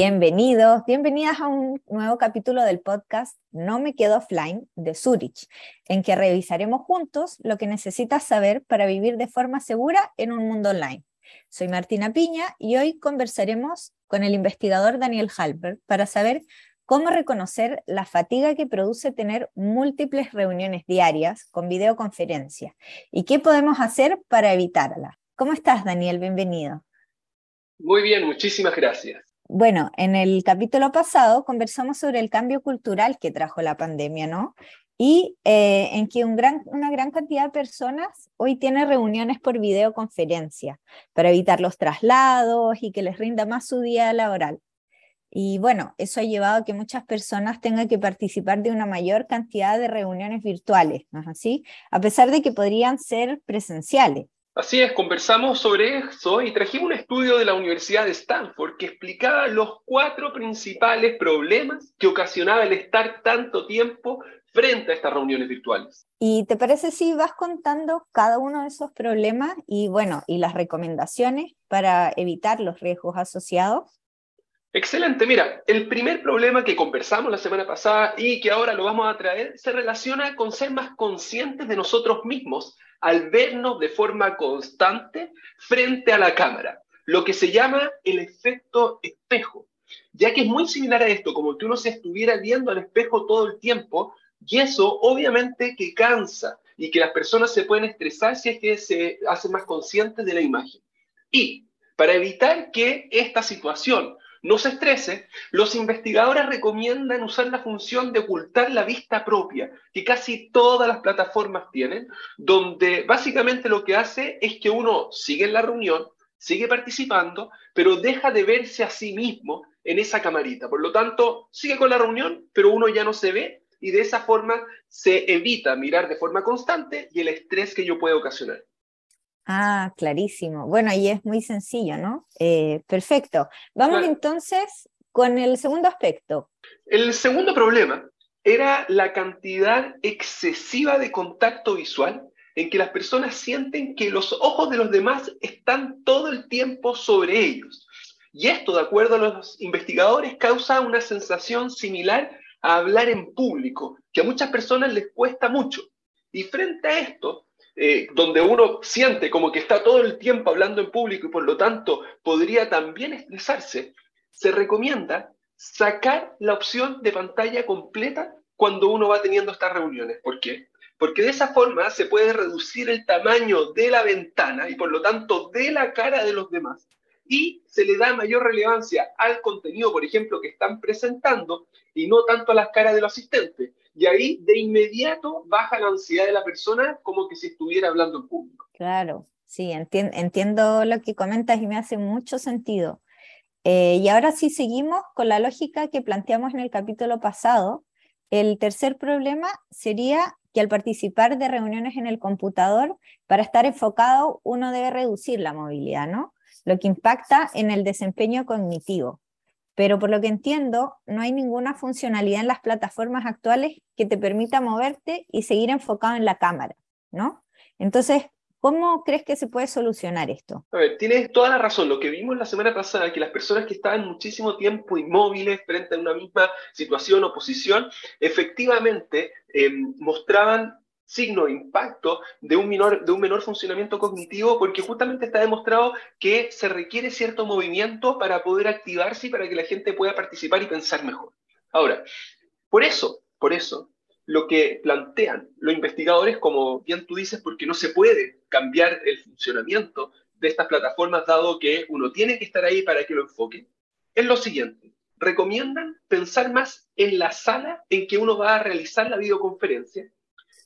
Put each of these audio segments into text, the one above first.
Bienvenidos, bienvenidas a un nuevo capítulo del podcast No me quedo offline de Zurich, en que revisaremos juntos lo que necesitas saber para vivir de forma segura en un mundo online. Soy Martina Piña y hoy conversaremos con el investigador Daniel Halper para saber cómo reconocer la fatiga que produce tener múltiples reuniones diarias con videoconferencia y qué podemos hacer para evitarla. ¿Cómo estás, Daniel? Bienvenido. Muy bien, muchísimas gracias. Bueno, en el capítulo pasado conversamos sobre el cambio cultural que trajo la pandemia, ¿no? Y eh, en que una gran cantidad de personas hoy tiene reuniones por videoconferencia para evitar los traslados y que les rinda más su día laboral. Y bueno, eso ha llevado a que muchas personas tengan que participar de una mayor cantidad de reuniones virtuales, ¿no es así? A pesar de que podrían ser presenciales. Así es, conversamos sobre eso y trajimos un estudio de la Universidad de Stanford que explicaba los cuatro principales problemas que ocasionaba el estar tanto tiempo frente a estas reuniones virtuales. ¿Y te parece si vas contando cada uno de esos problemas y bueno, y las recomendaciones para evitar los riesgos asociados? Excelente, mira, el primer problema que conversamos la semana pasada y que ahora lo vamos a traer se relaciona con ser más conscientes de nosotros mismos al vernos de forma constante frente a la cámara, lo que se llama el efecto espejo, ya que es muy similar a esto, como que uno se estuviera viendo al espejo todo el tiempo, y eso obviamente que cansa y que las personas se pueden estresar si es que se hacen más conscientes de la imagen. Y para evitar que esta situación no se estrese, los investigadores recomiendan usar la función de ocultar la vista propia, que casi todas las plataformas tienen, donde básicamente lo que hace es que uno sigue en la reunión, sigue participando, pero deja de verse a sí mismo en esa camarita. Por lo tanto, sigue con la reunión, pero uno ya no se ve y de esa forma se evita mirar de forma constante y el estrés que yo puede ocasionar. Ah, clarísimo. Bueno, y es muy sencillo, ¿no? Eh, perfecto. Vamos entonces con el segundo aspecto. El segundo problema era la cantidad excesiva de contacto visual en que las personas sienten que los ojos de los demás están todo el tiempo sobre ellos. Y esto, de acuerdo a los investigadores, causa una sensación similar a hablar en público, que a muchas personas les cuesta mucho. Y frente a esto, eh, donde uno siente como que está todo el tiempo hablando en público y por lo tanto podría también estresarse, se recomienda sacar la opción de pantalla completa cuando uno va teniendo estas reuniones. ¿Por qué? Porque de esa forma se puede reducir el tamaño de la ventana y por lo tanto de la cara de los demás y se le da mayor relevancia al contenido, por ejemplo, que están presentando y no tanto a las caras de los asistentes. Y ahí de inmediato baja la ansiedad de la persona como que si estuviera hablando en público. Claro, sí, entiendo lo que comentas y me hace mucho sentido. Eh, y ahora sí seguimos con la lógica que planteamos en el capítulo pasado. El tercer problema sería que al participar de reuniones en el computador, para estar enfocado, uno debe reducir la movilidad, ¿no? Lo que impacta en el desempeño cognitivo pero por lo que entiendo, no hay ninguna funcionalidad en las plataformas actuales que te permita moverte y seguir enfocado en la cámara, ¿no? Entonces, ¿cómo crees que se puede solucionar esto? A ver, tienes toda la razón. Lo que vimos la semana pasada, que las personas que estaban muchísimo tiempo inmóviles frente a una misma situación o posición, efectivamente eh, mostraban signo de impacto de un, menor, de un menor funcionamiento cognitivo porque justamente está demostrado que se requiere cierto movimiento para poder activarse y para que la gente pueda participar y pensar mejor. Ahora, por eso, por eso, lo que plantean los investigadores, como bien tú dices, porque no se puede cambiar el funcionamiento de estas plataformas dado que uno tiene que estar ahí para que lo enfoque, es lo siguiente. Recomiendan pensar más en la sala en que uno va a realizar la videoconferencia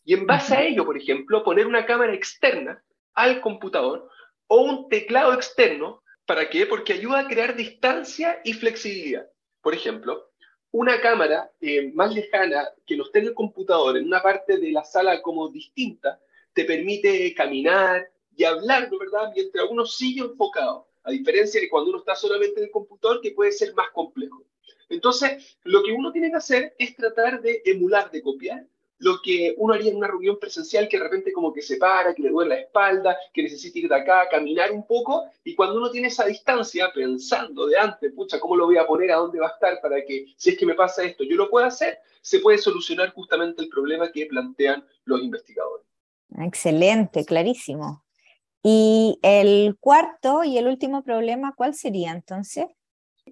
y en base a ello, por ejemplo, poner una cámara externa al computador o un teclado externo. ¿Para qué? Porque ayuda a crear distancia y flexibilidad. Por ejemplo, una cámara eh, más lejana que no esté en el computador, en una parte de la sala como distinta, te permite caminar y hablar, ¿no verdad? Mientras uno sigue enfocado, a diferencia de cuando uno está solamente en el computador, que puede ser más complejo. Entonces, lo que uno tiene que hacer es tratar de emular, de copiar lo que uno haría en una reunión presencial que de repente como que se para, que le duele la espalda, que necesita ir de acá, caminar un poco, y cuando uno tiene esa distancia, pensando de antes, pucha, ¿cómo lo voy a poner? ¿A dónde va a estar? Para que, si es que me pasa esto, yo lo pueda hacer, se puede solucionar justamente el problema que plantean los investigadores. Excelente, clarísimo. Y el cuarto y el último problema, ¿cuál sería entonces?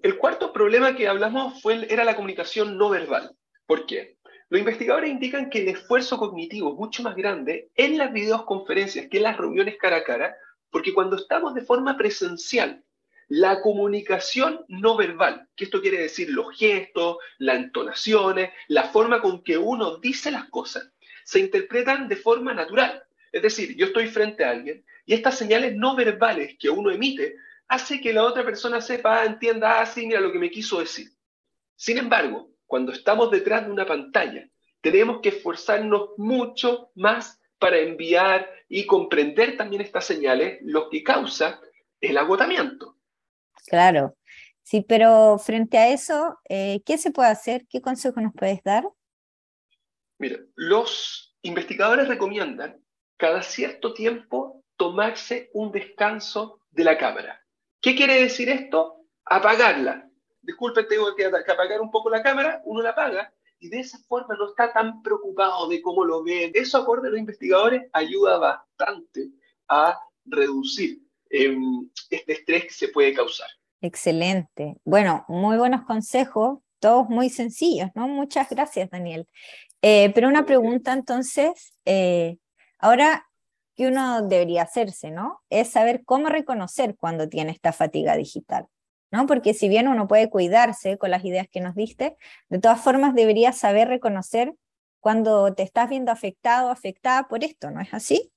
El cuarto problema que hablamos fue, era la comunicación no verbal. ¿Por qué? Los investigadores indican que el esfuerzo cognitivo es mucho más grande en las videoconferencias que en las reuniones cara a cara, porque cuando estamos de forma presencial, la comunicación no verbal, que esto quiere decir los gestos, las entonaciones, la forma con que uno dice las cosas, se interpretan de forma natural. Es decir, yo estoy frente a alguien y estas señales no verbales que uno emite hace que la otra persona sepa, entienda, ah, sí, mira lo que me quiso decir. Sin embargo, cuando estamos detrás de una pantalla, tenemos que esforzarnos mucho más para enviar y comprender también estas señales, lo que causa el agotamiento. Claro, sí, pero frente a eso, eh, ¿qué se puede hacer? ¿Qué consejo nos puedes dar? Mira, los investigadores recomiendan cada cierto tiempo tomarse un descanso de la cámara. ¿Qué quiere decir esto? Apagarla. Disculpen, tengo que, apagar un poco la cámara, uno la apaga y de esa forma no está tan preocupado de cómo lo ven. Eso, acorde a los investigadores, ayuda bastante a reducir em, este estrés que se puede causar. Excelente. Bueno, muy buenos consejos, todos muy sencillos, ¿no? Muchas gracias, Daniel. Eh, pero una pregunta entonces, eh, ahora que uno debería hacerse, ¿no? Es saber cómo reconocer cuando tiene esta fatiga digital, ¿no? Porque si bien uno puede cuidarse con las ideas que nos diste, de todas formas debería saber reconocer cuando te estás viendo afectado o afectada por esto, ¿no es así?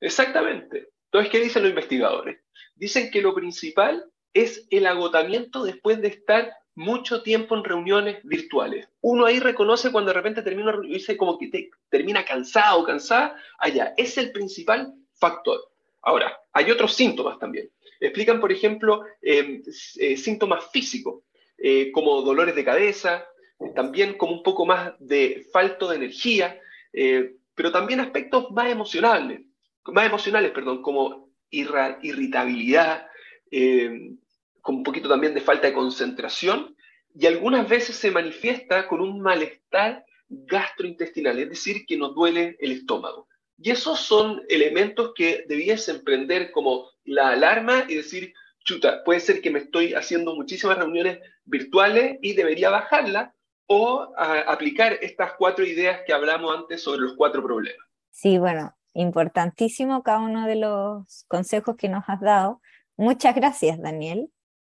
Exactamente. Entonces, ¿qué dicen los investigadores? Dicen que lo principal es el agotamiento después de estar mucho tiempo en reuniones virtuales. Uno ahí reconoce cuando de repente termina dice como que termina cansado o cansada, allá. Es el principal factor. Ahora, hay otros síntomas también. Explican, por ejemplo, em, eh, síntomas físicos, eh, como dolores de cabeza, también como un poco más de falto de energía, eh, pero también aspectos más emocionales, más emocionales, perdón, como irritabilidad, em, con un poquito también de falta de concentración y algunas veces se manifiesta con un malestar gastrointestinal, es decir, que nos duele el estómago. Y esos son elementos que debiesen emprender como la alarma y decir, chuta, puede ser que me estoy haciendo muchísimas reuniones virtuales y debería bajarla o aplicar estas cuatro ideas que hablamos antes sobre los cuatro problemas. Sí, bueno, importantísimo cada uno de los consejos que nos has dado. Muchas gracias, Daniel.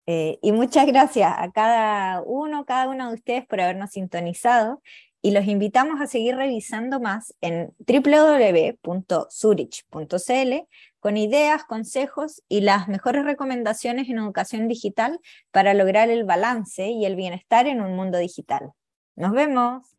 Eh, y muchas gracias a cada uno, cada una de ustedes por habernos sintonizado y los invitamos a seguir revisando más en www.zurich.cl con ideas, consejos y las mejores recomendaciones en educación digital para lograr el balance y el bienestar en un mundo digital. Nos vemos.